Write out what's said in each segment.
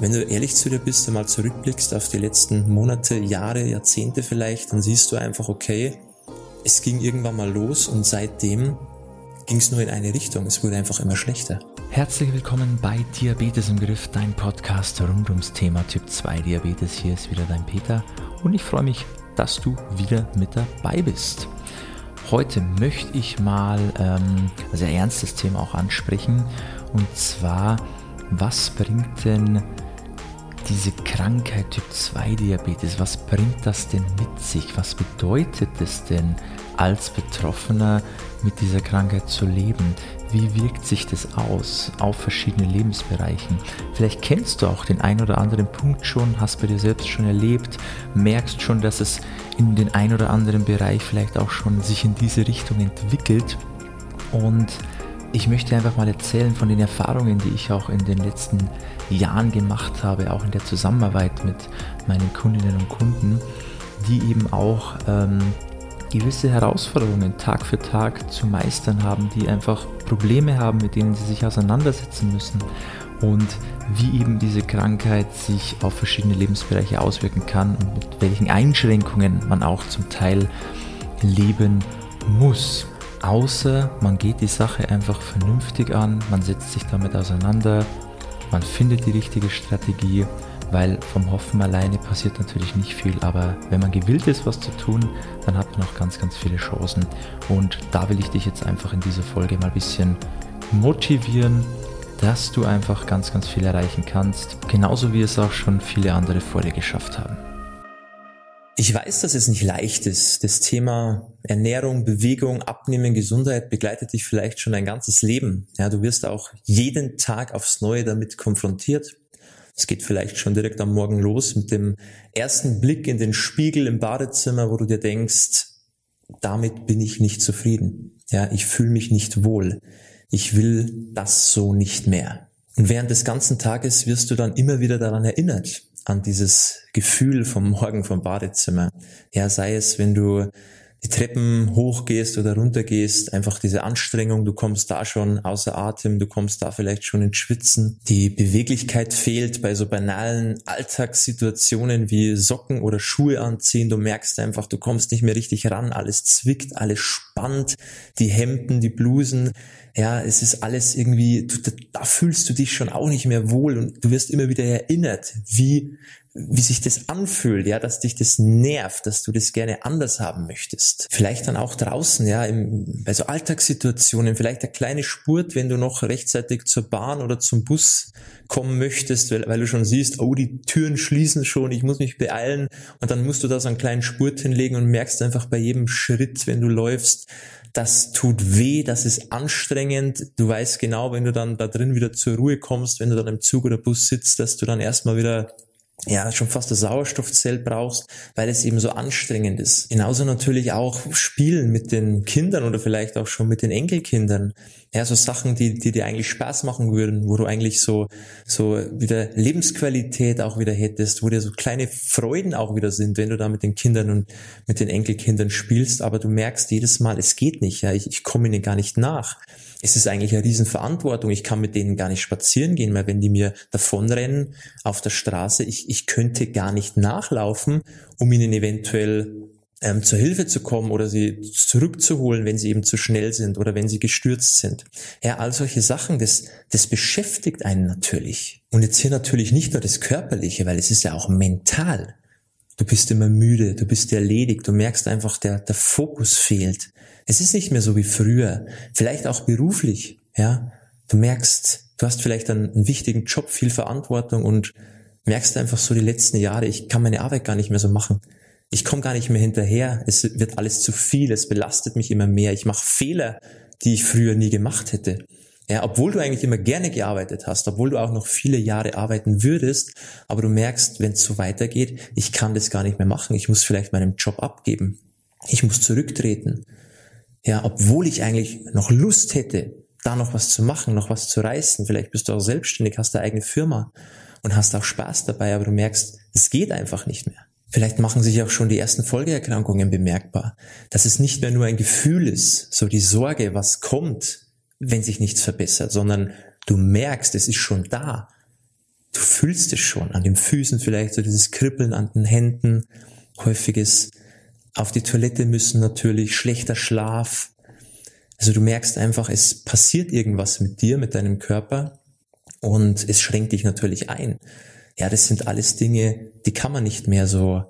Wenn du ehrlich zu dir bist, einmal zurückblickst auf die letzten Monate, Jahre, Jahrzehnte vielleicht, dann siehst du einfach, okay, es ging irgendwann mal los und seitdem ging es nur in eine Richtung. Es wurde einfach immer schlechter. Herzlich willkommen bei Diabetes im Griff, dein Podcast rund ums Thema Typ 2 Diabetes. Hier ist wieder dein Peter und ich freue mich, dass du wieder mit dabei bist. Heute möchte ich mal ähm, ein sehr ernstes Thema auch ansprechen und zwar, was bringt denn diese Krankheit Typ 2 Diabetes, was bringt das denn mit sich? Was bedeutet es denn als Betroffener mit dieser Krankheit zu leben? Wie wirkt sich das aus auf verschiedene Lebensbereichen? Vielleicht kennst du auch den ein oder anderen Punkt schon, hast bei dir selbst schon erlebt, merkst schon, dass es in den ein oder anderen Bereich vielleicht auch schon sich in diese Richtung entwickelt und ich möchte einfach mal erzählen von den Erfahrungen, die ich auch in den letzten Jahren gemacht habe, auch in der Zusammenarbeit mit meinen Kundinnen und Kunden, die eben auch ähm, gewisse Herausforderungen Tag für Tag zu meistern haben, die einfach Probleme haben, mit denen sie sich auseinandersetzen müssen und wie eben diese Krankheit sich auf verschiedene Lebensbereiche auswirken kann und mit welchen Einschränkungen man auch zum Teil leben muss. Außer man geht die Sache einfach vernünftig an, man setzt sich damit auseinander, man findet die richtige Strategie, weil vom Hoffen alleine passiert natürlich nicht viel, aber wenn man gewillt ist, was zu tun, dann hat man auch ganz, ganz viele Chancen. Und da will ich dich jetzt einfach in dieser Folge mal ein bisschen motivieren, dass du einfach ganz, ganz viel erreichen kannst, genauso wie es auch schon viele andere vor dir geschafft haben. Ich weiß, dass es nicht leicht ist. Das Thema Ernährung, Bewegung, Abnehmen, Gesundheit begleitet dich vielleicht schon dein ganzes Leben. Ja, du wirst auch jeden Tag aufs Neue damit konfrontiert. Es geht vielleicht schon direkt am Morgen los mit dem ersten Blick in den Spiegel im Badezimmer, wo du dir denkst, damit bin ich nicht zufrieden. Ja, ich fühle mich nicht wohl. Ich will das so nicht mehr. Und während des ganzen Tages wirst du dann immer wieder daran erinnert, an dieses Gefühl vom Morgen vom Badezimmer. Ja, sei es, wenn du die Treppen hochgehst oder runtergehst, einfach diese Anstrengung, du kommst da schon außer Atem, du kommst da vielleicht schon ins Schwitzen. Die Beweglichkeit fehlt bei so banalen Alltagssituationen wie Socken oder Schuhe anziehen. Du merkst einfach, du kommst nicht mehr richtig ran, alles zwickt, alles spannt, die Hemden, die Blusen. Ja, es ist alles irgendwie, du, da fühlst du dich schon auch nicht mehr wohl und du wirst immer wieder erinnert, wie wie sich das anfühlt, ja, dass dich das nervt, dass du das gerne anders haben möchtest. Vielleicht dann auch draußen, ja, im, bei so Alltagssituationen, vielleicht der kleine Spurt, wenn du noch rechtzeitig zur Bahn oder zum Bus kommen möchtest, weil, weil du schon siehst, oh, die Türen schließen schon, ich muss mich beeilen und dann musst du da so einen kleinen Spurt hinlegen und merkst einfach bei jedem Schritt, wenn du läufst, das tut weh, das ist anstrengend. Du weißt genau, wenn du dann da drin wieder zur Ruhe kommst, wenn du dann im Zug oder Bus sitzt, dass du dann erstmal wieder ja, schon fast das Sauerstoffzelt brauchst, weil es eben so anstrengend ist. Genauso natürlich auch Spielen mit den Kindern oder vielleicht auch schon mit den Enkelkindern. Ja, so Sachen, die, die dir eigentlich Spaß machen würden, wo du eigentlich so, so wieder Lebensqualität auch wieder hättest, wo dir so kleine Freuden auch wieder sind, wenn du da mit den Kindern und mit den Enkelkindern spielst, aber du merkst jedes Mal, es geht nicht, ja, ich, ich komme ihnen gar nicht nach es ist eigentlich eine Riesenverantwortung. Ich kann mit denen gar nicht spazieren gehen, weil wenn die mir davonrennen auf der Straße, ich, ich könnte gar nicht nachlaufen, um ihnen eventuell ähm, zur Hilfe zu kommen oder sie zurückzuholen, wenn sie eben zu schnell sind oder wenn sie gestürzt sind. Ja, all solche Sachen, das, das beschäftigt einen natürlich. Und jetzt hier natürlich nicht nur das Körperliche, weil es ist ja auch mental. Du bist immer müde, du bist erledigt, du merkst einfach, der, der Fokus fehlt. Es ist nicht mehr so wie früher. Vielleicht auch beruflich, ja. Du merkst, du hast vielleicht einen, einen wichtigen Job, viel Verantwortung und merkst einfach so die letzten Jahre, ich kann meine Arbeit gar nicht mehr so machen. Ich komme gar nicht mehr hinterher. Es wird alles zu viel. Es belastet mich immer mehr. Ich mache Fehler, die ich früher nie gemacht hätte. Ja, obwohl du eigentlich immer gerne gearbeitet hast, obwohl du auch noch viele Jahre arbeiten würdest, aber du merkst, wenn es so weitergeht, ich kann das gar nicht mehr machen. Ich muss vielleicht meinen Job abgeben. Ich muss zurücktreten. Ja, obwohl ich eigentlich noch Lust hätte, da noch was zu machen, noch was zu reißen. Vielleicht bist du auch selbstständig, hast deine eigene Firma und hast auch Spaß dabei, aber du merkst, es geht einfach nicht mehr. Vielleicht machen sich auch schon die ersten Folgeerkrankungen bemerkbar, dass es nicht mehr nur ein Gefühl ist, so die Sorge, was kommt, wenn sich nichts verbessert, sondern du merkst, es ist schon da. du fühlst es schon an den Füßen vielleicht, so dieses Kribbeln an den Händen, häufiges auf die Toilette müssen natürlich, schlechter Schlaf. Also du merkst einfach, es passiert irgendwas mit dir, mit deinem Körper und es schränkt dich natürlich ein. Ja, das sind alles Dinge, die kann man nicht mehr so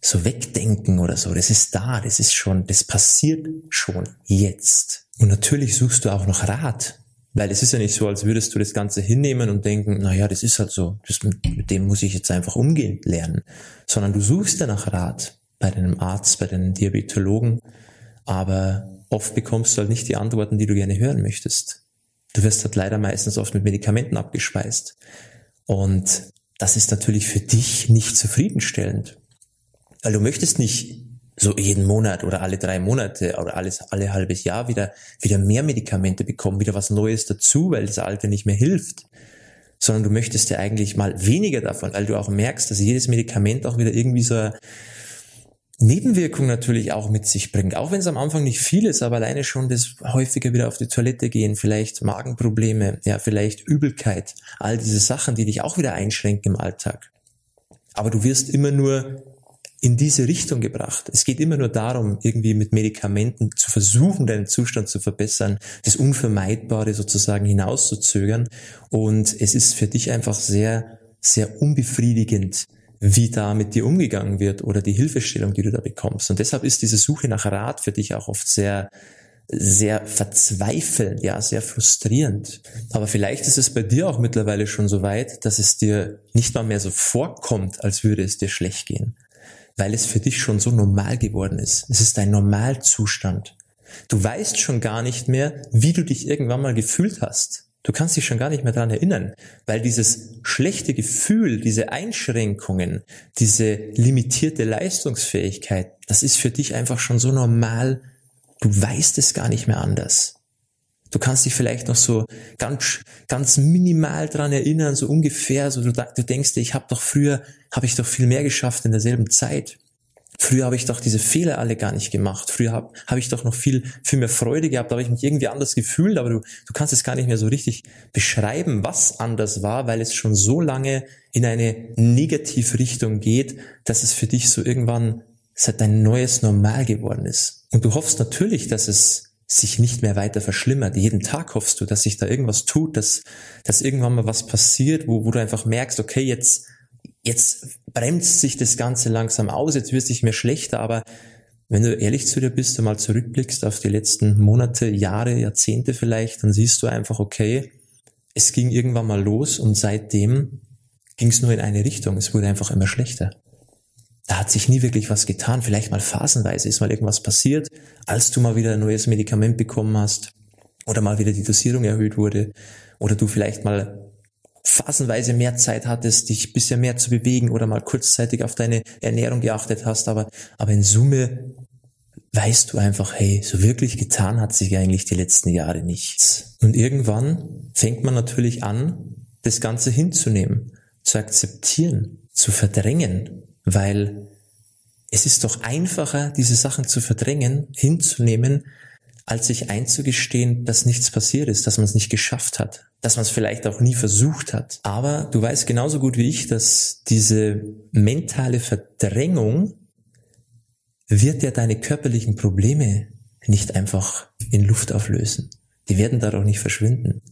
so wegdenken oder so. Das ist da, das ist schon, das passiert schon jetzt. Und natürlich suchst du auch noch Rat. Weil es ist ja nicht so, als würdest du das Ganze hinnehmen und denken, na ja, das ist halt so, das, mit dem muss ich jetzt einfach umgehen lernen. Sondern du suchst ja nach Rat bei deinem Arzt, bei deinem Diabetologen. Aber oft bekommst du halt nicht die Antworten, die du gerne hören möchtest. Du wirst halt leider meistens oft mit Medikamenten abgespeist. Und das ist natürlich für dich nicht zufriedenstellend. Weil du möchtest nicht so jeden Monat oder alle drei Monate oder alles alle halbes Jahr wieder wieder mehr Medikamente bekommen, wieder was Neues dazu, weil das alte nicht mehr hilft, sondern du möchtest ja eigentlich mal weniger davon, weil du auch merkst, dass jedes Medikament auch wieder irgendwie so eine Nebenwirkung natürlich auch mit sich bringt, auch wenn es am Anfang nicht viel ist, aber alleine schon das häufiger wieder auf die Toilette gehen, vielleicht Magenprobleme, ja, vielleicht Übelkeit, all diese Sachen, die dich auch wieder einschränken im Alltag. Aber du wirst immer nur in diese Richtung gebracht. Es geht immer nur darum, irgendwie mit Medikamenten zu versuchen, deinen Zustand zu verbessern, das Unvermeidbare sozusagen hinauszuzögern. Und es ist für dich einfach sehr, sehr unbefriedigend, wie da mit dir umgegangen wird oder die Hilfestellung, die du da bekommst. Und deshalb ist diese Suche nach Rat für dich auch oft sehr, sehr verzweifelnd, ja, sehr frustrierend. Aber vielleicht ist es bei dir auch mittlerweile schon so weit, dass es dir nicht mal mehr so vorkommt, als würde es dir schlecht gehen weil es für dich schon so normal geworden ist. Es ist dein Normalzustand. Du weißt schon gar nicht mehr, wie du dich irgendwann mal gefühlt hast. Du kannst dich schon gar nicht mehr daran erinnern, weil dieses schlechte Gefühl, diese Einschränkungen, diese limitierte Leistungsfähigkeit, das ist für dich einfach schon so normal, du weißt es gar nicht mehr anders. Du kannst dich vielleicht noch so ganz, ganz minimal dran erinnern, so ungefähr, so du, du denkst dir, ich habe doch früher, habe ich doch viel mehr geschafft in derselben Zeit. Früher habe ich doch diese Fehler alle gar nicht gemacht. Früher habe hab ich doch noch viel, viel mehr Freude gehabt, da habe ich mich irgendwie anders gefühlt, aber du, du kannst es gar nicht mehr so richtig beschreiben, was anders war, weil es schon so lange in eine Negativrichtung geht, dass es für dich so irgendwann seit dein neues Normal geworden ist. Und du hoffst natürlich, dass es sich nicht mehr weiter verschlimmert. Jeden Tag hoffst du, dass sich da irgendwas tut, dass, dass irgendwann mal was passiert, wo, wo du einfach merkst, okay, jetzt, jetzt bremst sich das Ganze langsam aus, jetzt wird es nicht mehr schlechter, aber wenn du ehrlich zu dir bist und mal zurückblickst auf die letzten Monate, Jahre, Jahrzehnte vielleicht, dann siehst du einfach, okay, es ging irgendwann mal los und seitdem ging es nur in eine Richtung. Es wurde einfach immer schlechter da hat sich nie wirklich was getan. Vielleicht mal phasenweise ist mal irgendwas passiert, als du mal wieder ein neues Medikament bekommen hast oder mal wieder die Dosierung erhöht wurde oder du vielleicht mal phasenweise mehr Zeit hattest, dich bisschen mehr zu bewegen oder mal kurzzeitig auf deine Ernährung geachtet hast, aber, aber in Summe weißt du einfach, hey, so wirklich getan hat sich eigentlich die letzten Jahre nichts. Und irgendwann fängt man natürlich an, das Ganze hinzunehmen, zu akzeptieren, zu verdrängen, weil es ist doch einfacher, diese Sachen zu verdrängen, hinzunehmen, als sich einzugestehen, dass nichts passiert ist, dass man es nicht geschafft hat, dass man es vielleicht auch nie versucht hat. Aber du weißt genauso gut wie ich, dass diese mentale Verdrängung wird ja deine körperlichen Probleme nicht einfach in Luft auflösen. Die werden dadurch nicht verschwinden.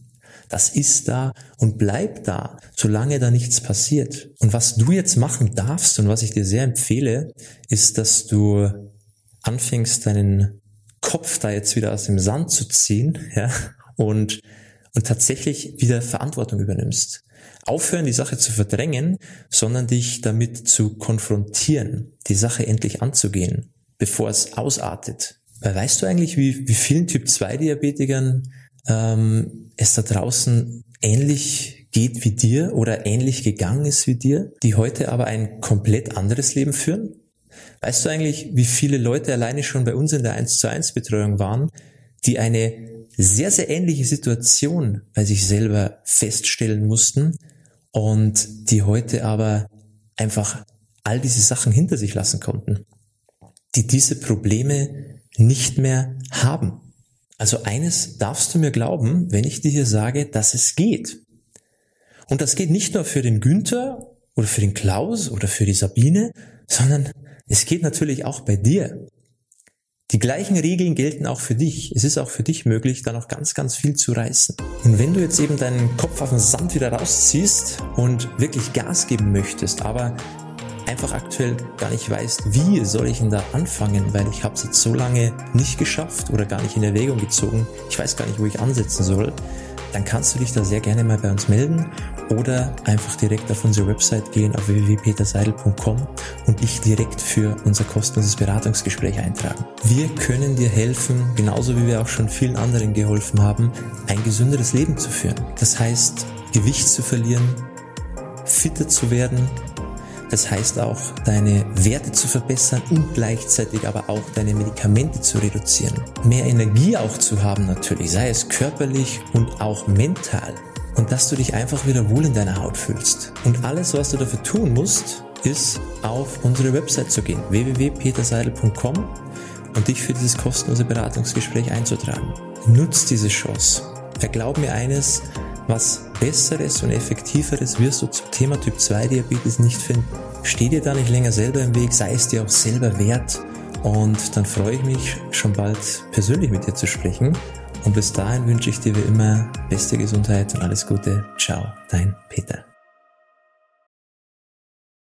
Das ist da und bleibt da, solange da nichts passiert. Und was du jetzt machen darfst und was ich dir sehr empfehle, ist, dass du anfängst, deinen Kopf da jetzt wieder aus dem Sand zu ziehen, ja, und, und tatsächlich wieder Verantwortung übernimmst. Aufhören, die Sache zu verdrängen, sondern dich damit zu konfrontieren, die Sache endlich anzugehen, bevor es ausartet. Weil weißt du eigentlich, wie, wie vielen Typ 2 Diabetikern ähm, es da draußen ähnlich geht wie dir oder ähnlich gegangen ist wie dir, die heute aber ein komplett anderes Leben führen? Weißt du eigentlich, wie viele Leute alleine schon bei uns in der 1 zu 1 Betreuung waren, die eine sehr, sehr ähnliche Situation bei sich selber feststellen mussten und die heute aber einfach all diese Sachen hinter sich lassen konnten, die diese Probleme nicht mehr haben. Also eines darfst du mir glauben, wenn ich dir hier sage, dass es geht. Und das geht nicht nur für den Günther oder für den Klaus oder für die Sabine, sondern es geht natürlich auch bei dir. Die gleichen Regeln gelten auch für dich. Es ist auch für dich möglich, da noch ganz, ganz viel zu reißen. Und wenn du jetzt eben deinen Kopf auf den Sand wieder rausziehst und wirklich Gas geben möchtest, aber einfach aktuell gar nicht weißt, wie soll ich denn da anfangen, weil ich habe es jetzt so lange nicht geschafft oder gar nicht in Erwägung gezogen. Ich weiß gar nicht, wo ich ansetzen soll dann kannst du dich da sehr gerne mal bei uns melden oder einfach direkt auf unsere Website gehen auf www.peterseidel.com und dich direkt für unser kostenloses Beratungsgespräch eintragen. Wir können dir helfen, genauso wie wir auch schon vielen anderen geholfen haben, ein gesünderes Leben zu führen. Das heißt, Gewicht zu verlieren, fitter zu werden, das heißt auch, deine Werte zu verbessern und gleichzeitig aber auch deine Medikamente zu reduzieren. Mehr Energie auch zu haben natürlich, sei es körperlich und auch mental. Und dass du dich einfach wieder wohl in deiner Haut fühlst. Und alles, was du dafür tun musst, ist auf unsere Website zu gehen, www.peterseidel.com und dich für dieses kostenlose Beratungsgespräch einzutragen. Nutz diese Chance. Verglaub mir eines, was Besseres und Effektiveres wirst du zum Thema Typ 2 Diabetes nicht finden. Steh dir da nicht länger selber im Weg, sei es dir auch selber wert. Und dann freue ich mich schon bald persönlich mit dir zu sprechen. Und bis dahin wünsche ich dir wie immer beste Gesundheit und alles Gute. Ciao, dein Peter.